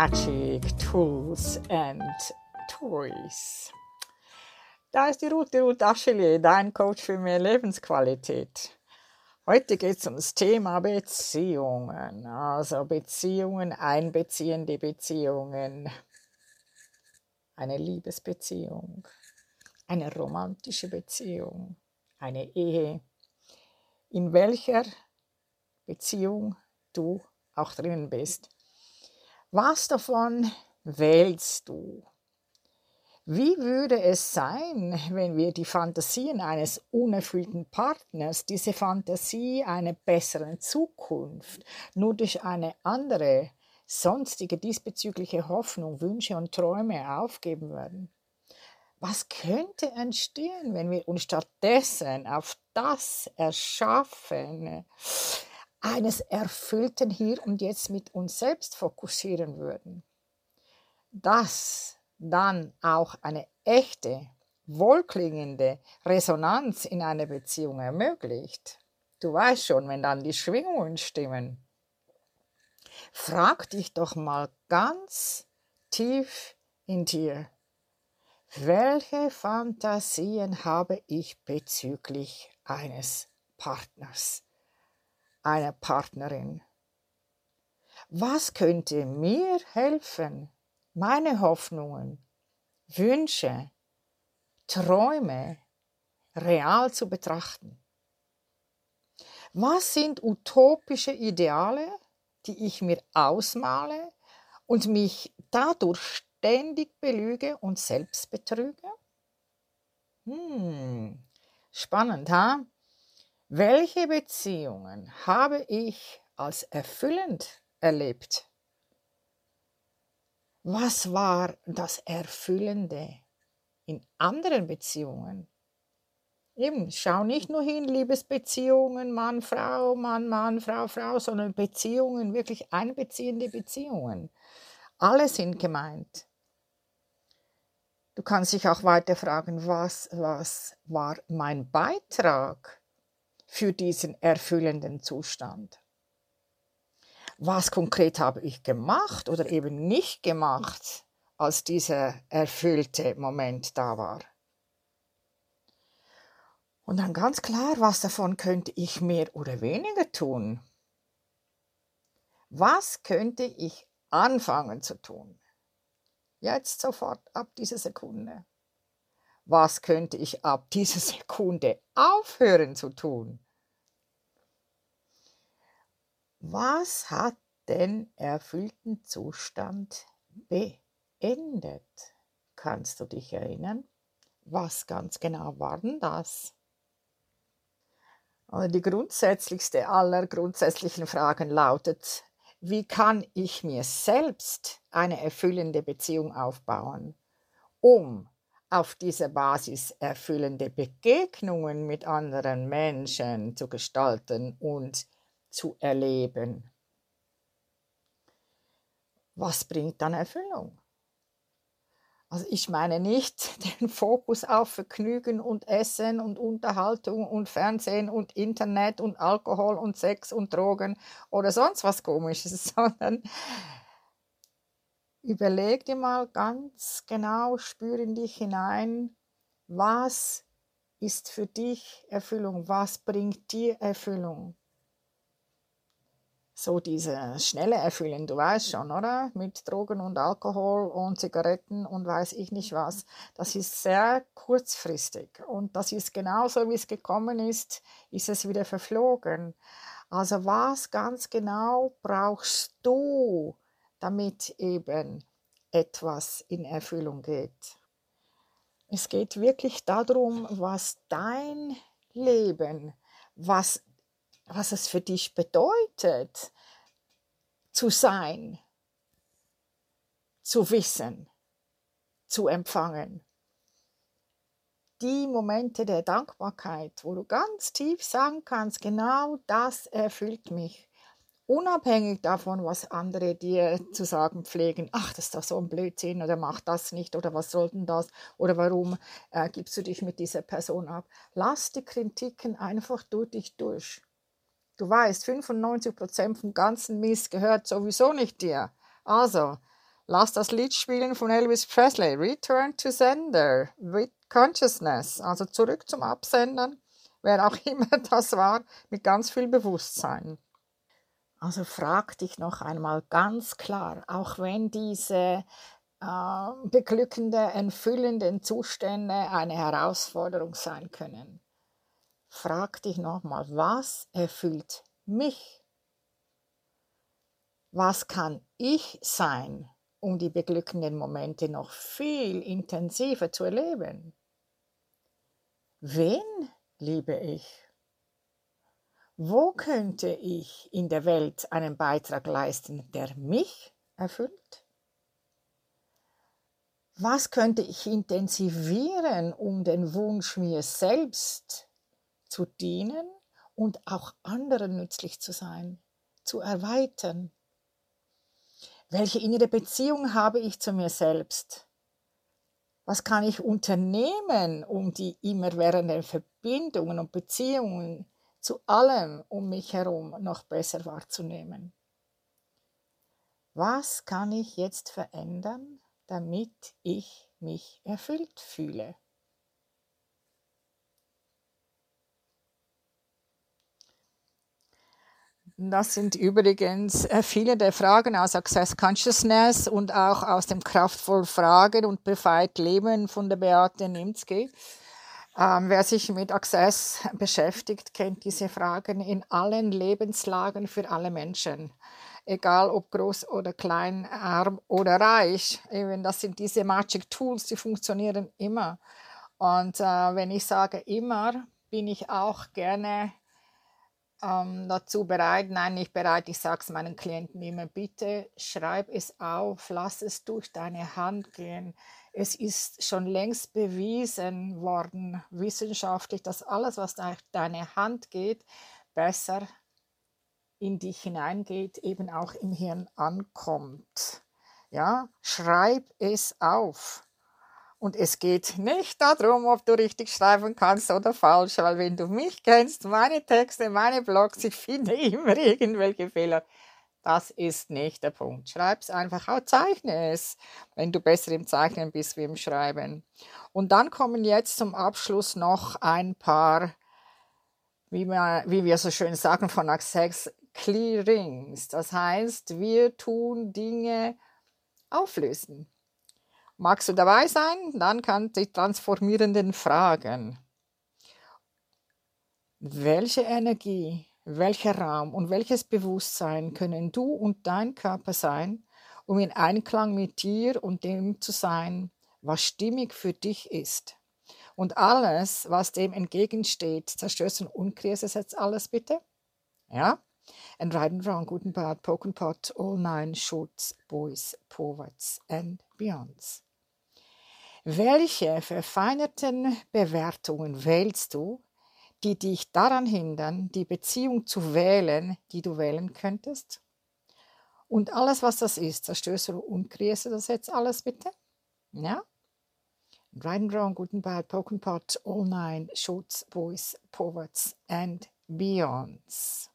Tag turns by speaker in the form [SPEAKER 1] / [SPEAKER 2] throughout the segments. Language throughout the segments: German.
[SPEAKER 1] Magic Tools and Toys. Da ist die Ruth, die Ruth Aschelier, dein Coach für mehr Lebensqualität. Heute geht es um das Thema Beziehungen, also Beziehungen, einbeziehende Beziehungen, eine Liebesbeziehung, eine romantische Beziehung, eine Ehe, in welcher Beziehung du auch drinnen bist. Was davon wählst du? Wie würde es sein, wenn wir die Fantasien eines unerfüllten Partners, diese Fantasie einer besseren Zukunft, nur durch eine andere, sonstige diesbezügliche Hoffnung, Wünsche und Träume aufgeben würden? Was könnte entstehen, wenn wir uns stattdessen auf das Erschaffen eines erfüllten Hier und Jetzt mit uns selbst fokussieren würden, das dann auch eine echte, wohlklingende Resonanz in einer Beziehung ermöglicht. Du weißt schon, wenn dann die Schwingungen stimmen. Frag dich doch mal ganz tief in dir, welche Fantasien habe ich bezüglich eines Partners? Einer Partnerin. Was könnte mir helfen, meine Hoffnungen, Wünsche, Träume real zu betrachten? Was sind utopische Ideale, die ich mir ausmale und mich dadurch ständig belüge und selbst betrüge? Hm, spannend, ha? Welche Beziehungen habe ich als erfüllend erlebt? Was war das Erfüllende in anderen Beziehungen? Eben, schau nicht nur hin, Liebesbeziehungen, Mann, Frau, Mann, Mann, Frau, Frau, sondern Beziehungen, wirklich einbeziehende Beziehungen. Alle sind gemeint. Du kannst dich auch weiter fragen, was, was war mein Beitrag für diesen erfüllenden Zustand. Was konkret habe ich gemacht oder eben nicht gemacht, als dieser erfüllte Moment da war? Und dann ganz klar, was davon könnte ich mehr oder weniger tun? Was könnte ich anfangen zu tun? Jetzt sofort, ab dieser Sekunde was könnte ich ab dieser Sekunde aufhören zu tun? Was hat den erfüllten Zustand beendet? Kannst du dich erinnern? Was ganz genau war denn das? Die grundsätzlichste aller grundsätzlichen Fragen lautet, wie kann ich mir selbst eine erfüllende Beziehung aufbauen, um auf dieser Basis erfüllende Begegnungen mit anderen Menschen zu gestalten und zu erleben. Was bringt dann Erfüllung? Also ich meine nicht den Fokus auf Vergnügen und Essen und Unterhaltung und Fernsehen und Internet und Alkohol und Sex und Drogen oder sonst was komisches, sondern Überleg dir mal ganz genau, spüre in dich hinein, was ist für dich Erfüllung, was bringt dir Erfüllung. So diese schnelle Erfüllung, du weißt schon, oder? Mit Drogen und Alkohol und Zigaretten und weiß ich nicht was. Das ist sehr kurzfristig und das ist genauso, wie es gekommen ist, ist es wieder verflogen. Also was ganz genau brauchst du, damit eben etwas in Erfüllung geht. Es geht wirklich darum, was dein Leben, was, was es für dich bedeutet, zu sein, zu wissen, zu empfangen. Die Momente der Dankbarkeit, wo du ganz tief sagen kannst, genau das erfüllt mich unabhängig davon, was andere dir zu sagen pflegen, ach, das ist doch so ein Blödsinn oder mach das nicht oder was soll denn das oder warum äh, gibst du dich mit dieser Person ab. Lass die Kritiken einfach durch dich durch. Du weißt, 95% vom ganzen Mist gehört sowieso nicht dir. Also, Lass das Lied spielen von Elvis Presley, Return to Sender, with Consciousness, also zurück zum Absendern, wer auch immer das war, mit ganz viel Bewusstsein. Also frag dich noch einmal ganz klar, auch wenn diese äh, beglückende, entfüllenden Zustände eine Herausforderung sein können. Frag dich nochmal, was erfüllt mich? Was kann ich sein? um die beglückenden Momente noch viel intensiver zu erleben. Wen liebe ich? Wo könnte ich in der Welt einen Beitrag leisten, der mich erfüllt? Was könnte ich intensivieren, um den Wunsch, mir selbst zu dienen und auch anderen nützlich zu sein, zu erweitern? Welche innere Beziehung habe ich zu mir selbst? Was kann ich unternehmen, um die immerwährenden Verbindungen und Beziehungen zu allem um mich herum noch besser wahrzunehmen? Was kann ich jetzt verändern, damit ich mich erfüllt fühle? Das sind übrigens äh, viele der Fragen aus Access Consciousness und auch aus dem Kraftvoll Fragen und Befreit Leben von der Beate Nimzke. Ähm, wer sich mit Access beschäftigt, kennt diese Fragen in allen Lebenslagen für alle Menschen. Egal ob groß oder klein, arm oder reich. Eben, das sind diese Magic Tools, die funktionieren immer. Und äh, wenn ich sage immer, bin ich auch gerne ähm, dazu bereit, nein, nicht bereit, ich sage es meinen Klienten immer, bitte schreib es auf, lass es durch deine Hand gehen. Es ist schon längst bewiesen worden, wissenschaftlich, dass alles, was durch deine Hand geht, besser in dich hineingeht, eben auch im Hirn ankommt. Ja, schreib es auf. Und es geht nicht darum, ob du richtig schreiben kannst oder falsch, weil wenn du mich kennst, meine Texte, meine Blogs, ich finde immer irgendwelche Fehler. Das ist nicht der Punkt. Schreib es einfach auch, zeichne es, wenn du besser im Zeichnen bist wie im Schreiben. Und dann kommen jetzt zum Abschluss noch ein paar, wie wir, wie wir so schön sagen von Access, Clearings. Das heißt, wir tun Dinge auflösen. Magst du dabei sein? Dann kannst du die transformierenden Fragen. Welche Energie, welcher Raum und welches Bewusstsein können du und dein Körper sein, um in Einklang mit dir und dem zu sein, was stimmig für dich ist? Und alles, was dem entgegensteht, zerstörst und unkreierst es jetzt alles bitte? Ja? And right and wrong, good and bad, poke and pot, all nine shorts, boys, poets and beyonds. Welche verfeinerten Bewertungen wählst du, die dich daran hindern, die Beziehung zu wählen, die du wählen könntest? Und alles, was das ist, zerstößt du und kreierst du das jetzt alles bitte? Ja? Right wrong, good and bad, poke and pot, all nine, shorts, boys, poets and beyonds.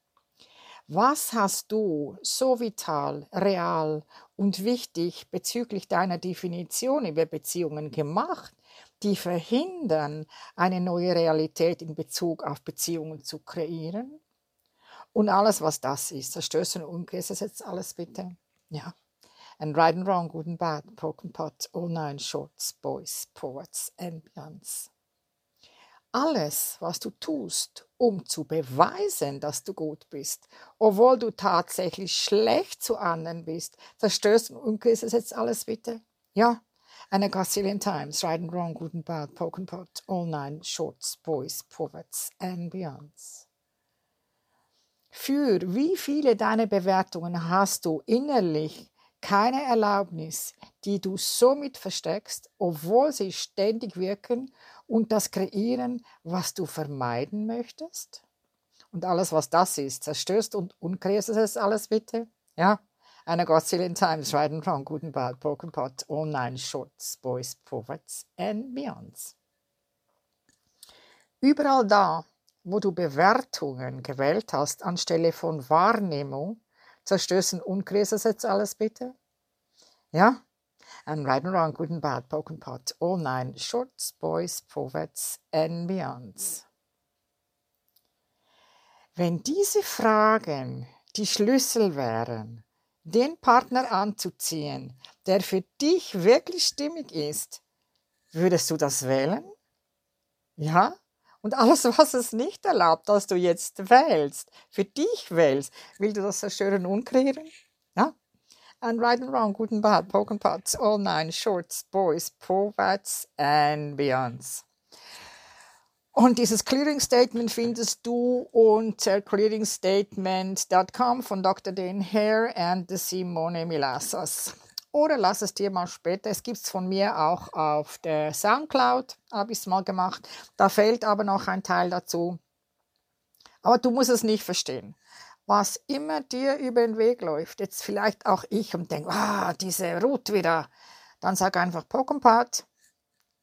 [SPEAKER 1] Was hast du so vital, real und wichtig bezüglich deiner Definition über Beziehungen gemacht, die verhindern, eine neue Realität in Bezug auf Beziehungen zu kreieren? Und alles, was das ist, zerstößt und jetzt alles bitte? Ja. And right and wrong, good and bad, broken pot, all nine shorts, boys, poets beyonds. Alles, was du tust, um zu beweisen, dass du gut bist, obwohl du tatsächlich schlecht zu anderen bist, zerstößt und ist es jetzt alles bitte? Ja, a gazillion times, right and wrong, good and bad, poke and pot, all nine. Shorts, boys, poets and beyonds. Für wie viele deiner Bewertungen hast du innerlich keine Erlaubnis, die du somit versteckst, obwohl sie ständig wirken und das kreieren, was du vermeiden möchtest? Und alles, was das ist, zerstörst und unkreierst es alles bitte? Ja? And I got zillion times right and wrong, and bad, broken pot, all nine shorts, boys, poets and beyonds. Überall da, wo du Bewertungen gewählt hast anstelle von Wahrnehmung, zerstößen und es jetzt alles bitte? Ja? And and wrong, good and bad, poke and all nine, shorts, boys, poets and beyonds. Wenn diese Fragen die Schlüssel wären, den Partner anzuziehen, der für dich wirklich stimmig ist, würdest du das wählen? Ja? Und alles, was es nicht erlaubt, dass du jetzt wählst, für dich wählst, will du das zerstören und kreieren? Ja? And right and wrong, good and bad, and pots, all nine, shorts, boys, poets and beyonds. Und dieses Clearing Statement findest du unter clearingstatement.com von Dr. Dan Hare and Simone Milassas. Oder lass es dir mal später. Es gibt es von mir auch auf der Soundcloud, habe ich es mal gemacht. Da fehlt aber noch ein Teil dazu. Aber du musst es nicht verstehen. Was immer dir über den Weg läuft, jetzt vielleicht auch ich und denke, ah, diese Route wieder, dann sag einfach Pokémon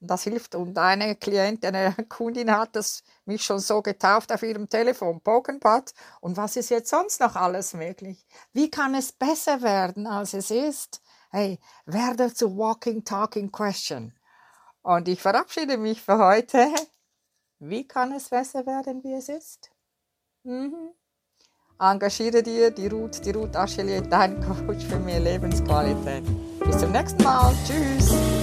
[SPEAKER 1] das hilft. Und eine Klientin, eine Kundin hat das mich schon so getauft auf ihrem Telefon, Pokenpad. Und was ist jetzt sonst noch alles möglich? Wie kann es besser werden, als es ist? Hey, werde zu Walking, Talking Question. Und ich verabschiede mich für heute. Wie kann es besser werden, wie es ist? Mhm. Engagiere dir, die Ruth, die Ruth Achelier, dein Coach für mehr Lebensqualität. Bis zum nächsten Mal. Tschüss.